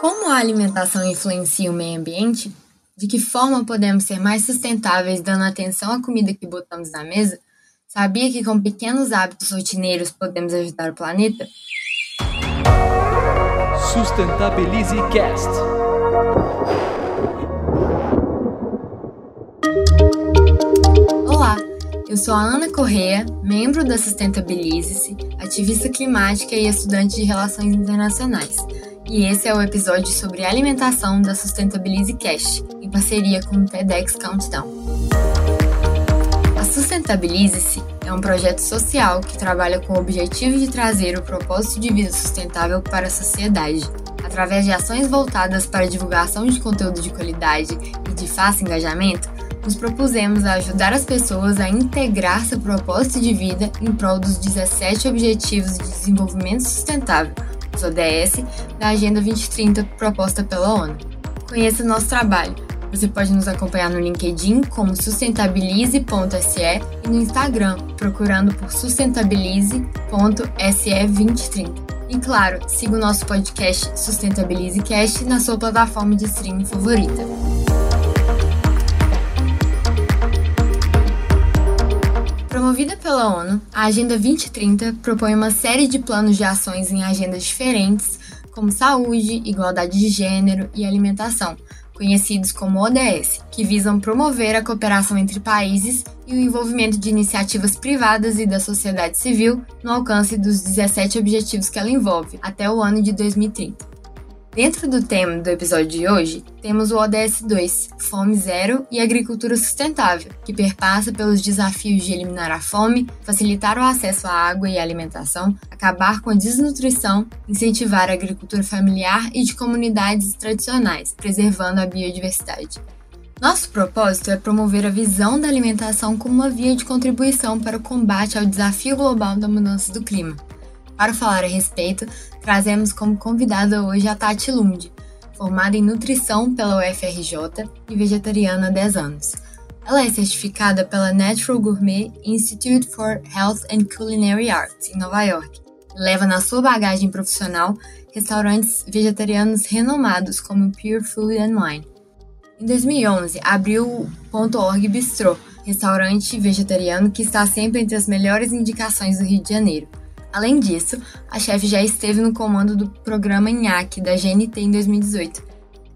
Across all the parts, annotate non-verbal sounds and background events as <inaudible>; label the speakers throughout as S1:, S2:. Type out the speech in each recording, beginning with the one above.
S1: Como a alimentação influencia o meio ambiente? De que forma podemos ser mais sustentáveis dando atenção à comida que botamos na mesa? Sabia que com pequenos hábitos rotineiros podemos ajudar o planeta?
S2: Sustentabilize Cast.
S1: Olá, eu sou a Ana Correa, membro da Sustentabilize-se, ativista climática e estudante de Relações Internacionais. E esse é o episódio sobre alimentação da Sustentabilize Cast, em parceria com o TEDx Countdown. A Sustentabilize-se é um projeto social que trabalha com o objetivo de trazer o propósito de vida sustentável para a sociedade, através de ações voltadas para a divulgação de conteúdo de qualidade e de fácil engajamento, nos propusemos a ajudar as pessoas a integrar seu propósito de vida em prol dos 17 Objetivos de Desenvolvimento Sustentável os ODS, da Agenda 2030 proposta pela ONU. Conheça nosso trabalho. Você pode nos acompanhar no LinkedIn como sustentabilize.se e no Instagram procurando por sustentabilize.se2030. E claro, siga o nosso podcast SustentabilizeCast na sua plataforma de streaming favorita. Promovida pela ONU, a Agenda 2030 propõe uma série de planos de ações em agendas diferentes, como saúde, igualdade de gênero e alimentação, conhecidos como ODS, que visam promover a cooperação entre países e o envolvimento de iniciativas privadas e da sociedade civil no alcance dos 17 objetivos que ela envolve, até o ano de 2030. Dentro do tema do episódio de hoje, temos o ODS 2, Fome Zero e Agricultura Sustentável, que perpassa pelos desafios de eliminar a fome, facilitar o acesso à água e alimentação, acabar com a desnutrição, incentivar a agricultura familiar e de comunidades tradicionais, preservando a biodiversidade. Nosso propósito é promover a visão da alimentação como uma via de contribuição para o combate ao desafio global da mudança do clima. Para falar a respeito, trazemos como convidada hoje a Tati Lund, formada em nutrição pela UFRJ e vegetariana há 10 anos. Ela é certificada pela Natural Gourmet Institute for Health and Culinary Arts, em Nova York. Leva na sua bagagem profissional restaurantes vegetarianos renomados como Pure Food and Wine. Em 2011, abriu o .org Bistrô, restaurante vegetariano que está sempre entre as melhores indicações do Rio de Janeiro. Além disso, a chefe já esteve no comando do programa NHAC da GNT em 2018.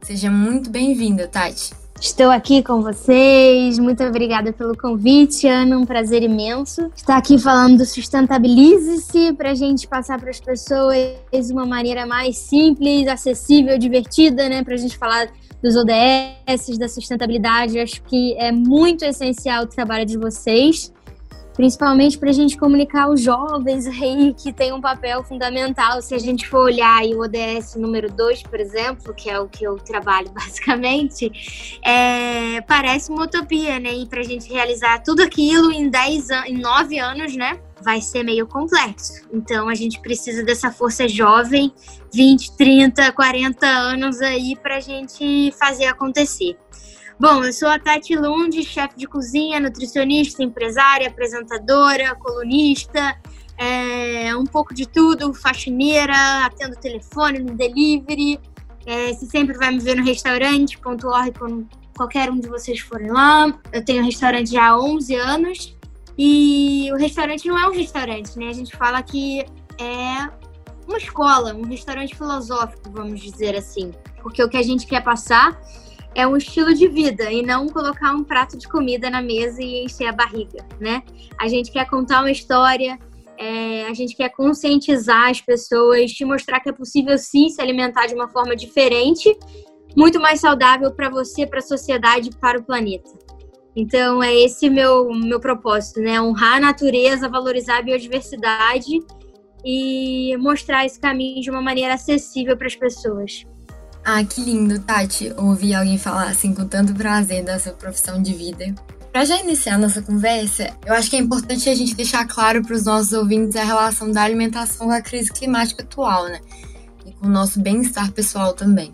S1: Seja muito bem-vinda, Tati.
S3: Estou aqui com vocês. Muito obrigada pelo convite, Ana. Um prazer imenso estar aqui falando do Sustentabilize-se para a gente passar para as pessoas uma maneira mais simples, acessível, divertida, né? Para a gente falar dos ODS, da sustentabilidade. acho que é muito essencial o trabalho de vocês principalmente para a gente comunicar aos jovens aí que tem um papel fundamental. Se a gente for olhar aí o ODS número 2, por exemplo, que é o que eu trabalho <laughs> basicamente, é, parece uma utopia, né? E para a gente realizar tudo aquilo em 10 em 9 anos, né? Vai ser meio complexo. Então a gente precisa dessa força jovem, 20, 30, 40 anos aí para a gente fazer acontecer. Bom, eu sou a Tati Lund, chefe de cozinha, nutricionista, empresária, apresentadora, colunista, é, um pouco de tudo, faxineira, atendo telefone, no delivery. É, sempre vai me ver no restaurante.org quando qualquer um de vocês forem lá. Eu tenho um restaurante já há 11 anos e o restaurante não é um restaurante, né? A gente fala que é uma escola, um restaurante filosófico, vamos dizer assim. Porque o que a gente quer passar é um estilo de vida e não colocar um prato de comida na mesa e encher a barriga, né? A gente quer contar uma história, é, a gente quer conscientizar as pessoas, te mostrar que é possível sim se alimentar de uma forma diferente, muito mais saudável para você, para a sociedade, para o planeta. Então é esse meu meu propósito, né? Honrar a natureza, valorizar a biodiversidade e mostrar esse caminho de uma maneira acessível para as pessoas.
S1: Ah, que lindo, Tati, ouvir alguém falar assim com tanto prazer da sua profissão de vida. Para já iniciar nossa conversa, eu acho que é importante a gente deixar claro para os nossos ouvintes a relação da alimentação com a crise climática atual, né? E com o nosso bem-estar pessoal também.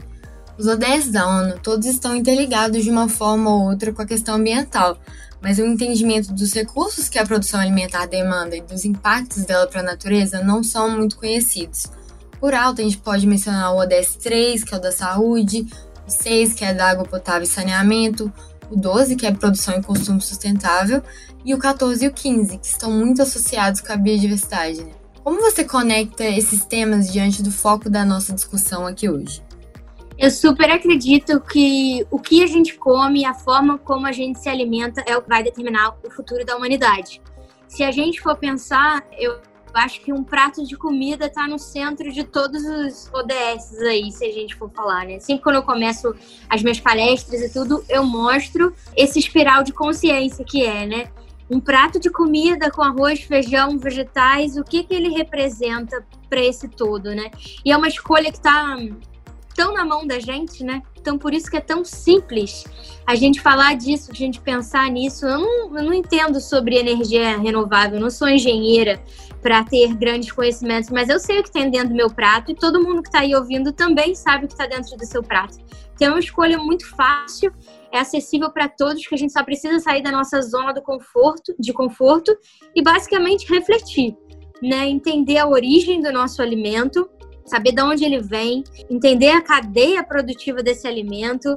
S1: Os ODS da ONU todos estão interligados de uma forma ou outra com a questão ambiental, mas o entendimento dos recursos que a produção alimentar demanda e dos impactos dela para a natureza não são muito conhecidos. Por alto, a gente pode mencionar o ODS 3, que é o da saúde, o 6, que é da água potável e saneamento, o 12, que é produção e consumo sustentável, e o 14 e o 15, que estão muito associados com a biodiversidade. Né? Como você conecta esses temas diante do foco da nossa discussão aqui hoje?
S3: Eu super acredito que o que a gente come, a forma como a gente se alimenta é o que vai determinar o futuro da humanidade. Se a gente for pensar, eu acho que um prato de comida está no centro de todos os ODS aí, se a gente for falar, né? Sempre quando eu começo as minhas palestras e tudo, eu mostro esse espiral de consciência que é, né? Um prato de comida com arroz, feijão, vegetais, o que que ele representa para esse todo, né? E é uma escolha que está tão na mão da gente, né? Então, por isso que é tão simples a gente falar disso, a gente pensar nisso. Eu não, eu não entendo sobre energia renovável, eu não sou engenheira para ter grandes conhecimentos, mas eu sei o que tem dentro do meu prato e todo mundo que está aí ouvindo também sabe o que está dentro do seu prato. Então, é uma escolha muito fácil, é acessível para todos, que a gente só precisa sair da nossa zona do conforto, de conforto e basicamente refletir, né? Entender a origem do nosso alimento saber de onde ele vem, entender a cadeia produtiva desse alimento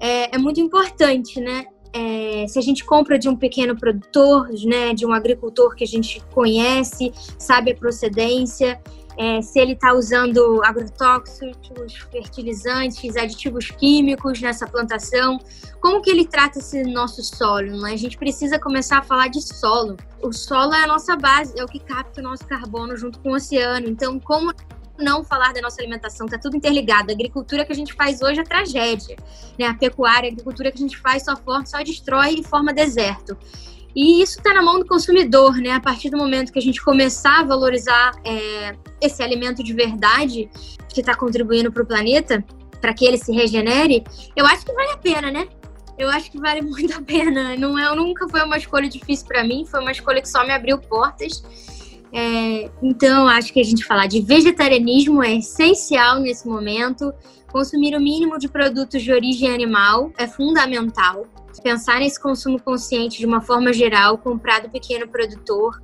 S3: é, é muito importante, né? É, se a gente compra de um pequeno produtor, né, de um agricultor que a gente conhece, sabe a procedência, é, se ele está usando agrotóxicos, fertilizantes, aditivos químicos nessa plantação, como que ele trata esse nosso solo? Né? A gente precisa começar a falar de solo. O solo é a nossa base, é o que capta o nosso carbono junto com o oceano. Então, como não falar da nossa alimentação, tá tudo interligado. A agricultura que a gente faz hoje é tragédia, né? A pecuária, a agricultura que a gente faz só, forma, só destrói e forma deserto. E isso está na mão do consumidor, né? A partir do momento que a gente começar a valorizar é, esse alimento de verdade que está contribuindo para o planeta, para que ele se regenere, eu acho que vale a pena, né? Eu acho que vale <laughs> muito a pena. Não é, nunca foi uma escolha difícil para mim, foi uma escolha que só me abriu portas. É, então, acho que a gente falar de vegetarianismo é essencial nesse momento. Consumir o mínimo de produtos de origem animal é fundamental. Pensar nesse consumo consciente de uma forma geral, comprar do pequeno produtor,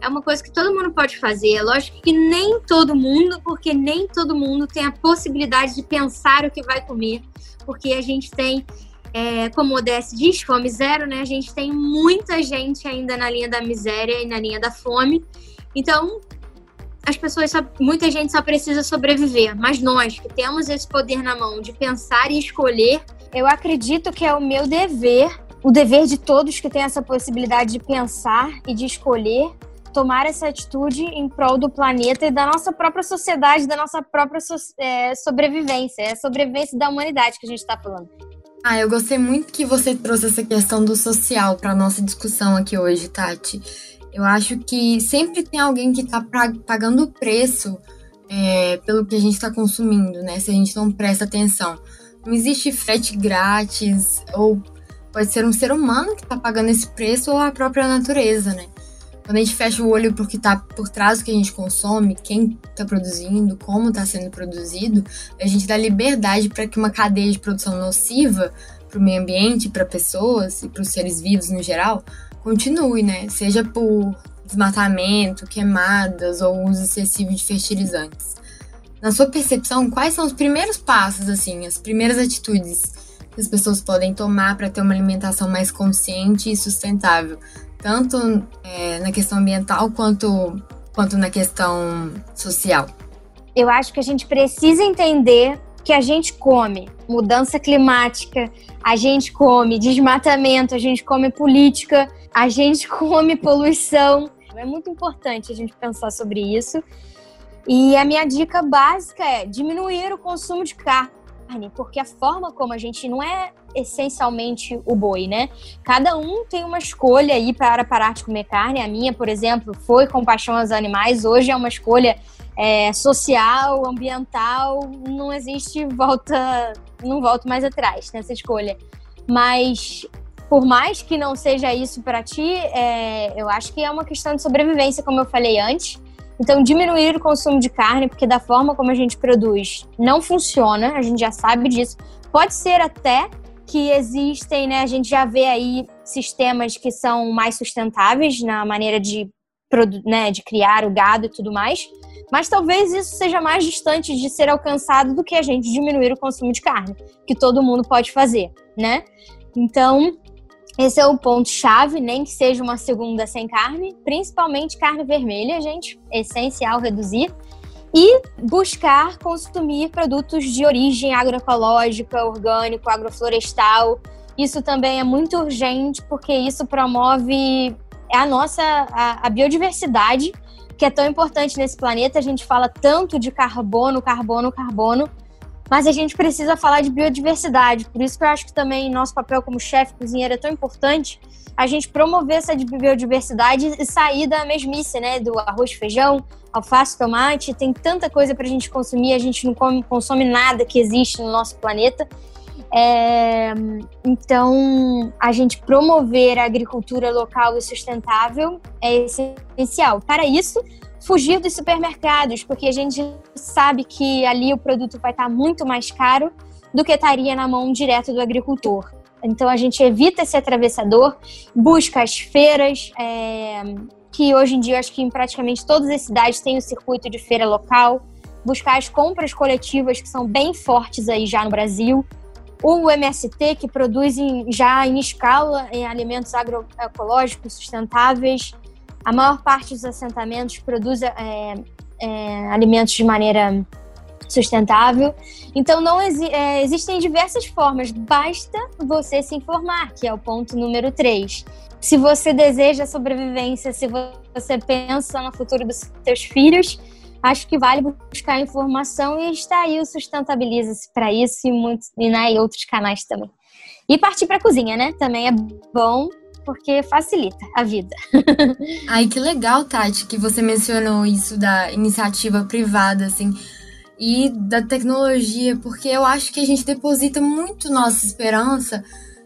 S3: é uma coisa que todo mundo pode fazer. É lógico que nem todo mundo, porque nem todo mundo tem a possibilidade de pensar o que vai comer, porque a gente tem é, como o ODS diz, fome zero, né? A gente tem muita gente ainda na linha da miséria e na linha da fome. Então, as pessoas, só, muita gente só precisa sobreviver, mas nós que temos esse poder na mão de pensar e escolher, eu acredito que é o meu dever, o dever de todos que têm essa possibilidade de pensar e de escolher, tomar essa atitude em prol do planeta e da nossa própria sociedade, da nossa própria so é, sobrevivência, é a sobrevivência da humanidade que a gente está falando.
S1: Ah, eu gostei muito que você trouxe essa questão do social para nossa discussão aqui hoje, Tati. Eu acho que sempre tem alguém que está pagando o preço é, pelo que a gente está consumindo, né? Se a gente não presta atenção. Não existe frete grátis, ou pode ser um ser humano que está pagando esse preço ou a própria natureza, né? Quando a gente fecha o olho porque está por trás do que a gente consome, quem está produzindo, como está sendo produzido, a gente dá liberdade para que uma cadeia de produção nociva para o meio ambiente, para pessoas e para os seres vivos no geral, continue, né? Seja por desmatamento, queimadas ou uso excessivo de fertilizantes. Na sua percepção, quais são os primeiros passos, assim, as primeiras atitudes que as pessoas podem tomar para ter uma alimentação mais consciente e sustentável, tanto é, na questão ambiental quanto, quanto na questão social?
S3: Eu acho que a gente precisa entender que a gente come mudança climática, a gente come desmatamento, a gente come política, a gente come poluição. É muito importante a gente pensar sobre isso. E a minha dica básica é diminuir o consumo de carne, porque a forma como a gente não é essencialmente o boi, né? Cada um tem uma escolha aí para parar de comer carne. A minha, por exemplo, foi compaixão aos animais. Hoje é uma escolha é, social, ambiental. Não existe volta, não volto mais atrás nessa escolha. Mas por mais que não seja isso para ti, é, eu acho que é uma questão de sobrevivência, como eu falei antes. Então, diminuir o consumo de carne, porque da forma como a gente produz não funciona, a gente já sabe disso. Pode ser até que existem, né? A gente já vê aí sistemas que são mais sustentáveis na maneira de né, de criar o gado e tudo mais. Mas talvez isso seja mais distante de ser alcançado do que a gente diminuir o consumo de carne, que todo mundo pode fazer, né? Então, esse é o ponto chave, nem que seja uma segunda sem carne, principalmente carne vermelha, gente, essencial reduzir e buscar consumir produtos de origem agroecológica, orgânico, agroflorestal. Isso também é muito urgente porque isso promove a nossa a, a biodiversidade, que é tão importante nesse planeta. A gente fala tanto de carbono, carbono, carbono, mas a gente precisa falar de biodiversidade. Por isso que eu acho que também nosso papel como chefe cozinheiro é tão importante a gente promover essa biodiversidade e sair da mesmice, né? Do arroz, feijão, alface, tomate. Tem tanta coisa para a gente consumir, a gente não come, consome nada que existe no nosso planeta. É, então, a gente promover a agricultura local e sustentável é essencial. Para isso, fugir dos supermercados, porque a gente sabe que ali o produto vai estar muito mais caro do que estaria na mão direto do agricultor. Então a gente evita esse atravessador, busca as feiras, é, que hoje em dia acho que em praticamente todas as cidades tem o circuito de feira local, buscar as compras coletivas que são bem fortes aí já no Brasil. O MST, que produz em, já em escala em alimentos agroecológicos sustentáveis. A maior parte dos assentamentos produz é, é, alimentos de maneira sustentável. Então, não exi é, existem diversas formas, basta você se informar, que é o ponto número 3. Se você deseja sobrevivência, se você pensa no futuro dos seus filhos, acho que vale buscar informação e está aí o Sustentabiliza-se para isso e, muitos, e, né, e outros canais também. E partir para a cozinha, né? Também é bom porque facilita a vida.
S1: Ai, que legal, Tati, que você mencionou isso da iniciativa privada, assim e da tecnologia, porque eu acho que a gente deposita muito nossa esperança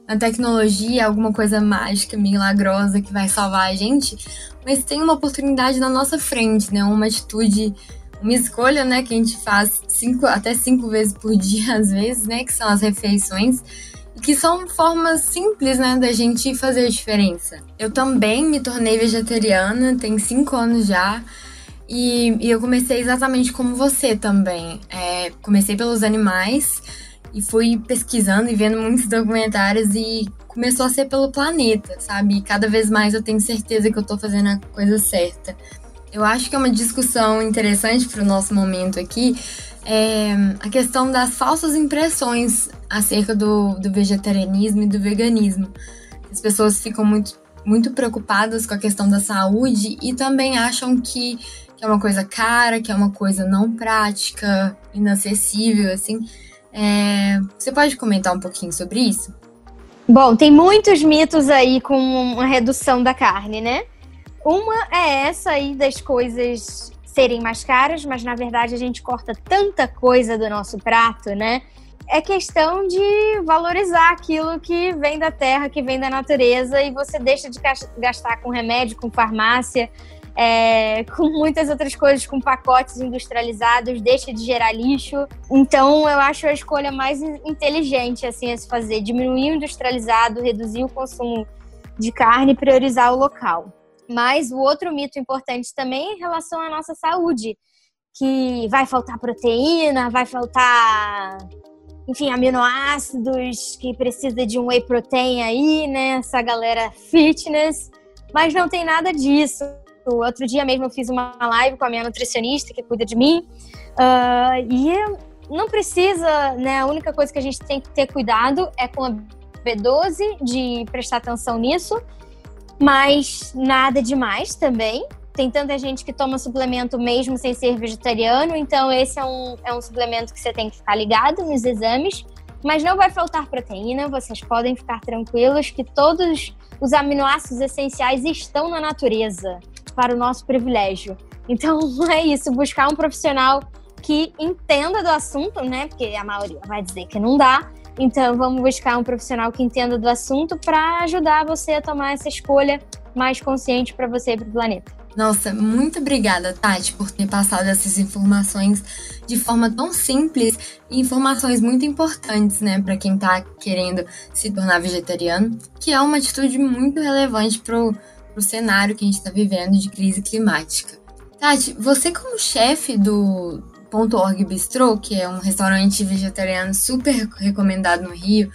S1: na tecnologia, alguma coisa mágica, milagrosa que vai salvar a gente, mas tem uma oportunidade na nossa frente, né? Uma atitude, uma escolha, né, que a gente faz cinco, até cinco vezes por dia, <laughs> às vezes, né, que são as refeições, que são formas simples, né, da gente fazer a diferença. Eu também me tornei vegetariana, tem cinco anos já. E, e eu comecei exatamente como você também. É, comecei pelos animais e fui pesquisando e vendo muitos documentários e começou a ser pelo planeta, sabe? E cada vez mais eu tenho certeza que eu tô fazendo a coisa certa. Eu acho que é uma discussão interessante para o nosso momento aqui é a questão das falsas impressões acerca do, do vegetarianismo e do veganismo. As pessoas ficam muito, muito preocupadas com a questão da saúde e também acham que que é uma coisa cara, que é uma coisa não prática, inacessível, assim. É, você pode comentar um pouquinho sobre isso?
S3: Bom, tem muitos mitos aí com uma redução da carne, né? Uma é essa aí das coisas serem mais caras, mas na verdade a gente corta tanta coisa do nosso prato, né? É questão de valorizar aquilo que vem da terra, que vem da natureza, e você deixa de gastar com remédio, com farmácia, é, <laughs> com muitas outras coisas, com pacotes industrializados, deixa de gerar lixo. Então, eu acho a escolha mais inteligente assim a se fazer: diminuir o industrializado, reduzir o consumo de carne e priorizar o local. Mas o outro mito importante também é em relação à nossa saúde, que vai faltar proteína, vai faltar, enfim, aminoácidos, que precisa de um whey protein aí, né? Essa galera fitness. Mas não tem nada disso. Outro dia mesmo eu fiz uma live com a minha nutricionista que cuida de mim. Uh, e não precisa, né? A única coisa que a gente tem que ter cuidado é com a B12, de prestar atenção nisso. Mas nada demais também. Tem tanta gente que toma suplemento mesmo sem ser vegetariano, então esse é um, é um suplemento que você tem que ficar ligado nos exames. Mas não vai faltar proteína, vocês podem ficar tranquilos que todos os aminoácidos essenciais estão na natureza para o nosso privilégio. Então <laughs> é isso, buscar um profissional que entenda do assunto, né? Porque a maioria vai dizer que não dá. Então vamos buscar um profissional que entenda do assunto para ajudar você a tomar essa escolha mais consciente para você e para o planeta.
S1: Nossa, muito obrigada, Tati, por ter passado essas informações de forma tão simples e informações muito importantes, né, para quem está querendo se tornar vegetariano, que é uma atitude muito relevante para o cenário que a gente está vivendo de crise climática. Tati, você como chefe do Org Bistrô, que é um restaurante vegetariano super recomendado no Rio,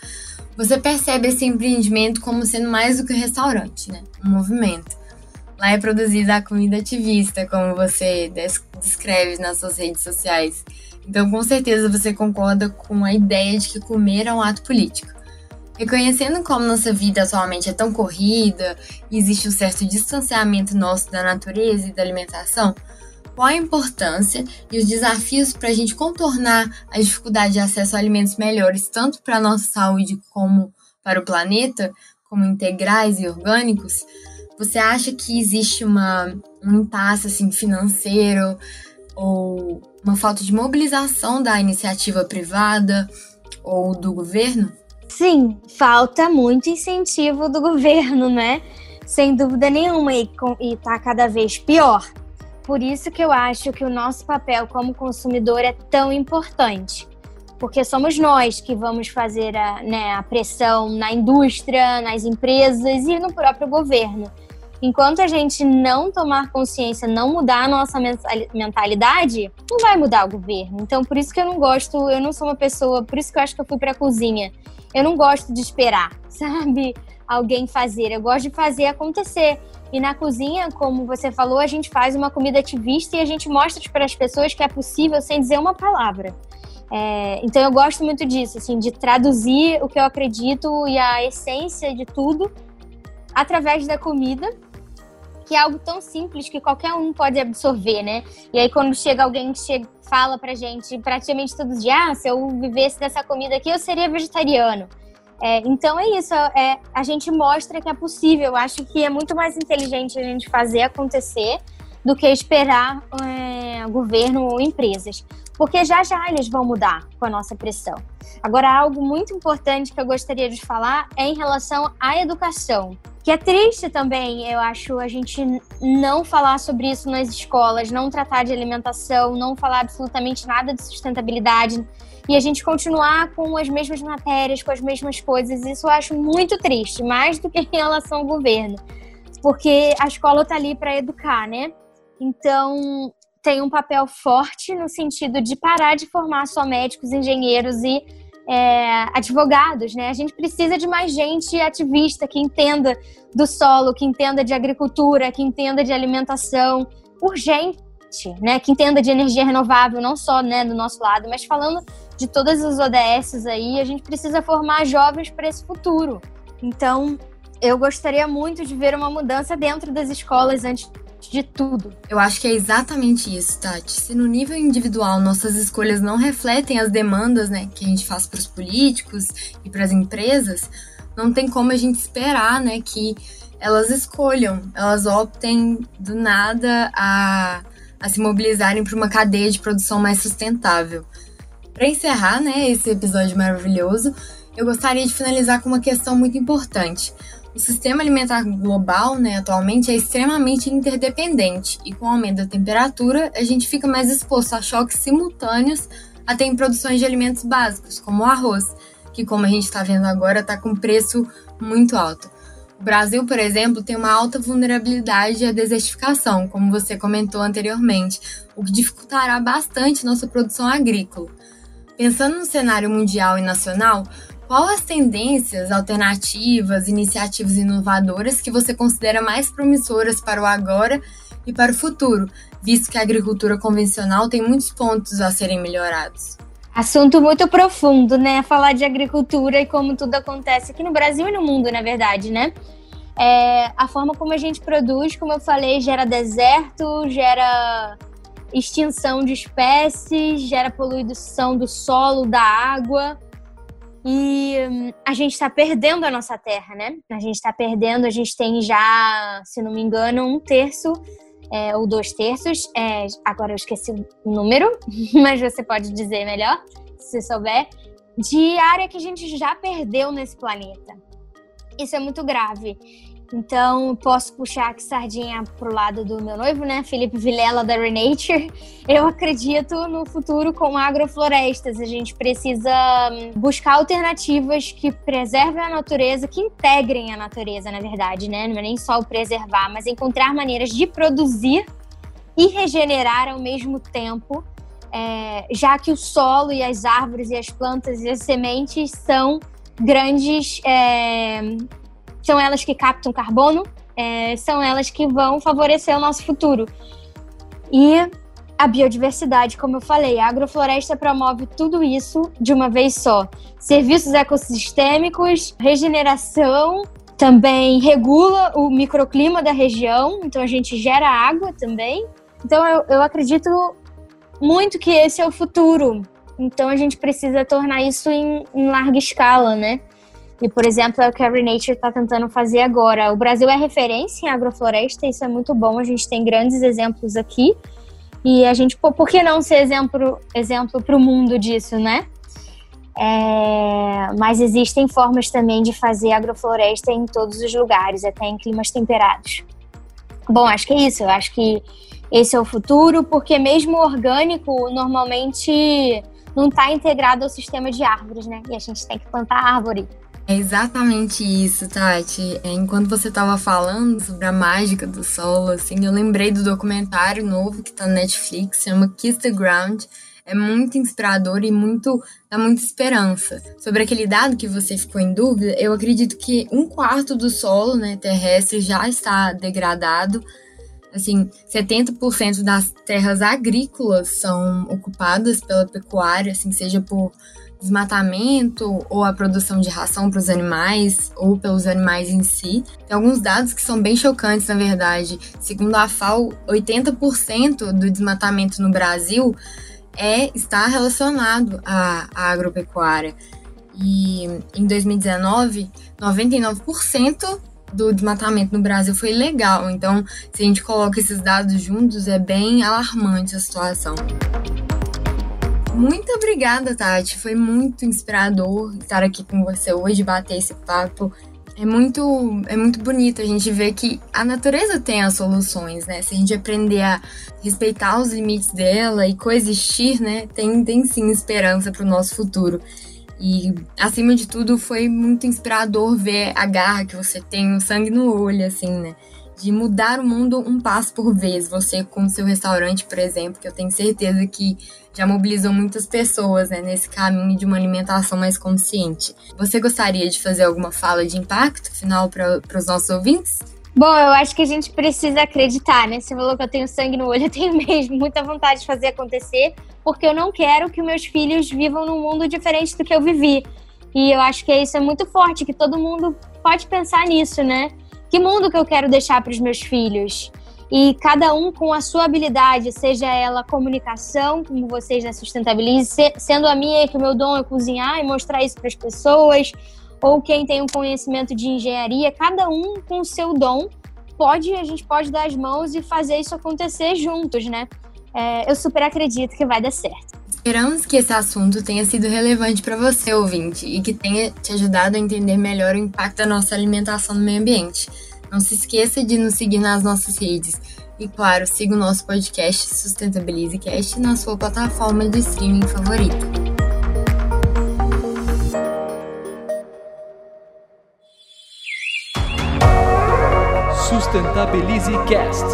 S1: você percebe esse empreendimento como sendo mais do que um restaurante, né? Um movimento. Lá é produzida a comida ativista, como você descreve nas suas redes sociais. Então, com certeza, você concorda com a ideia de que comer é um ato político. Reconhecendo como nossa vida atualmente é tão corrida e existe um certo distanciamento nosso da natureza e da alimentação, qual a importância e os desafios para a gente contornar a dificuldade de acesso a alimentos melhores, tanto para a nossa saúde como para o planeta, como integrais e orgânicos? Você acha que existe uma, um impasse assim, financeiro ou uma falta de mobilização da iniciativa privada ou do governo?
S3: Sim, falta muito incentivo do <laughs> governo, né? Sem dúvida nenhuma, e, está cada vez pior. Por isso que eu acho que o nosso papel como consumidor é tão importante. Porque somos nós que vamos fazer a, né, a pressão na indústria, nas empresas e no próprio governo. Enquanto a gente não tomar consciência, não mudar a nossa mentalidade, não vai mudar o governo. Então, por isso que eu não gosto, eu não sou uma pessoa, por isso que eu acho que eu fui para a cozinha eu não gosto de esperar, <laughs> sabe? Alguém fazer. Eu gosto de fazer acontecer. E na cozinha, como você falou, a gente faz uma comida ativista e a gente mostra para as pessoas que é possível sem dizer uma palavra. É, então eu gosto muito disso, assim, de traduzir o que eu acredito e a essência de tudo através da comida, que é algo tão simples que qualquer um pode absorver, né? E aí quando chega alguém que chega, fala pra gente praticamente todos os dias, ah, se eu vivesse dessa comida aqui, eu seria vegetariano. É, então é isso, é, a gente mostra que é possível. Eu acho que é muito mais inteligente a gente fazer acontecer do que esperar é, governo ou empresas. Porque já já eles vão mudar com a nossa pressão. Agora, algo muito importante que eu gostaria de falar é em relação à educação. Que é triste também, eu acho, a gente não falar sobre isso nas escolas, não tratar de alimentação, não falar absolutamente nada de sustentabilidade e a gente continuar com as mesmas matérias, com as mesmas coisas. Isso eu acho muito triste, mais do que em relação ao governo, porque a escola está ali para educar, né? Então, tem um papel forte no sentido de parar de formar só médicos, engenheiros e é, advogados, né? A gente precisa de mais gente ativista que entenda do solo, que entenda de agricultura, que entenda de alimentação urgente, né? Que entenda de energia renovável, não só né, do nosso lado, mas falando de todas as ODS aí, a gente precisa formar jovens para esse futuro. Então, eu gostaria muito de ver uma mudança dentro das escolas antes de tudo.
S1: Eu acho que é exatamente isso, Tati. Se no nível individual nossas escolhas não refletem as demandas né, que a gente faz para os políticos e para as empresas, não tem como a gente esperar né, que elas escolham, elas optem do nada a, a se mobilizarem para uma cadeia de produção mais sustentável. Para encerrar né, esse episódio maravilhoso, eu gostaria de finalizar com uma questão muito importante. O sistema alimentar global, né, atualmente, é extremamente interdependente e com o aumento da temperatura, a gente fica mais exposto a choques simultâneos até em produções de alimentos básicos, como o arroz, que, como a gente está vendo agora, está com preço muito alto. O Brasil, por exemplo, tem uma alta vulnerabilidade à desertificação, como você comentou anteriormente, o que dificultará bastante nossa produção agrícola. Pensando no cenário mundial e nacional, qual as tendências, alternativas, iniciativas inovadoras que você considera mais promissoras para o agora e para o futuro, visto que a agricultura convencional tem muitos pontos a serem melhorados?
S3: Assunto muito profundo, né? Falar de agricultura e como tudo acontece aqui no Brasil e no mundo, na verdade, né? É, a forma como a gente produz, como eu falei, gera deserto, gera extinção de espécies, gera poluição do solo, da água. E hum, a gente está perdendo a nossa terra, né? A gente está perdendo, a gente tem já, se não me engano, um terço é, ou dois terços. É, agora eu esqueci o número, <laughs> mas você pode dizer melhor, se souber, de área que a gente já perdeu nesse planeta. Isso é muito grave. Então, posso puxar aqui sardinha pro lado do meu noivo, né? Felipe Vilela, da Renature. Eu acredito no futuro com agroflorestas. A gente precisa hum, buscar alternativas que preservem a natureza, que integrem a natureza, na verdade, né? Não é nem só o preservar, mas encontrar maneiras de produzir e regenerar ao mesmo tempo, é, já que o solo e as árvores e as plantas e as sementes são grandes. É, são elas que captam carbono, é, são elas que vão favorecer o nosso futuro. E a biodiversidade, como eu falei, a agrofloresta promove tudo isso de uma vez só. Serviços ecossistêmicos, regeneração, também regula o microclima da região, então a gente gera água também. Então eu, eu acredito muito que esse é o futuro. Então a gente precisa tornar isso em, em larga escala, né? E, por exemplo, é o que a Renature está tentando fazer agora. O Brasil é referência em agrofloresta, isso é muito bom. A gente tem grandes exemplos aqui. E a gente, por que não ser exemplo para o mundo disso, né? É, mas existem formas também de fazer agrofloresta em todos os lugares, até em climas temperados. Bom, acho que é isso. Eu acho que esse é o futuro, porque mesmo orgânico normalmente não está integrado ao sistema de árvores, né? E a gente tem que plantar árvore.
S1: É exatamente isso, Tati. É, enquanto você estava falando sobre a mágica do solo, assim, eu lembrei do documentário novo que está na Netflix, chama Kiss the Ground. É muito inspirador e muito dá muita esperança. Sobre aquele dado que você ficou em dúvida, eu acredito que um quarto do solo né, terrestre já está degradado. Assim, 70% das terras agrícolas são ocupadas pela pecuária, assim, seja por desmatamento ou a produção de ração para os animais ou pelos animais em si. Tem alguns dados que são bem chocantes, na verdade. Segundo a FAO, 80% do desmatamento no Brasil é está relacionado à, à agropecuária. E em 2019, 99% do desmatamento no Brasil foi ilegal. Então, se a gente coloca esses dados juntos, é bem alarmante a situação. Muito obrigada, Tati. Foi muito inspirador estar aqui com você hoje, bater esse papo. É muito, é muito bonito a gente ver que a natureza tem as soluções, né? Se a gente aprender a respeitar os limites dela e coexistir, né? Tem, tem sim esperança para o nosso futuro. E, acima de tudo, foi muito inspirador ver a garra que você tem, o sangue no olho, assim, né? de mudar o mundo um passo por vez. Você com seu restaurante, por exemplo, que eu tenho certeza que já mobilizou muitas pessoas né, nesse caminho de uma alimentação mais consciente. Você gostaria de fazer alguma fala de impacto final para os nossos ouvintes?
S3: Bom, eu acho que a gente precisa acreditar, né? Você falou que eu tenho sangue no olho, <laughs> eu tenho mesmo muita vontade de fazer acontecer, porque eu não quero que meus filhos vivam num mundo diferente do que eu vivi. E eu acho que isso é muito forte, que todo mundo pode pensar nisso, né? que mundo que eu quero deixar para os meus filhos? E cada um com a sua habilidade, seja ela comunicação, como vocês na Sustentabilize, sendo a minha que o meu dom é cozinhar e mostrar isso para as pessoas, ou quem tem um conhecimento de engenharia, cada um com o seu dom, pode, a gente pode dar as mãos e fazer isso acontecer juntos, né? É, eu super acredito que vai dar certo.
S1: Esperamos que esse assunto tenha sido relevante para você, ouvinte, e que tenha te ajudado a entender melhor o impacto da nossa alimentação no meio ambiente. Não se esqueça de nos seguir nas nossas redes. E claro, siga o nosso podcast Sustentabilize Cast na sua plataforma de streaming favorita.
S2: Sustentabilize Cast.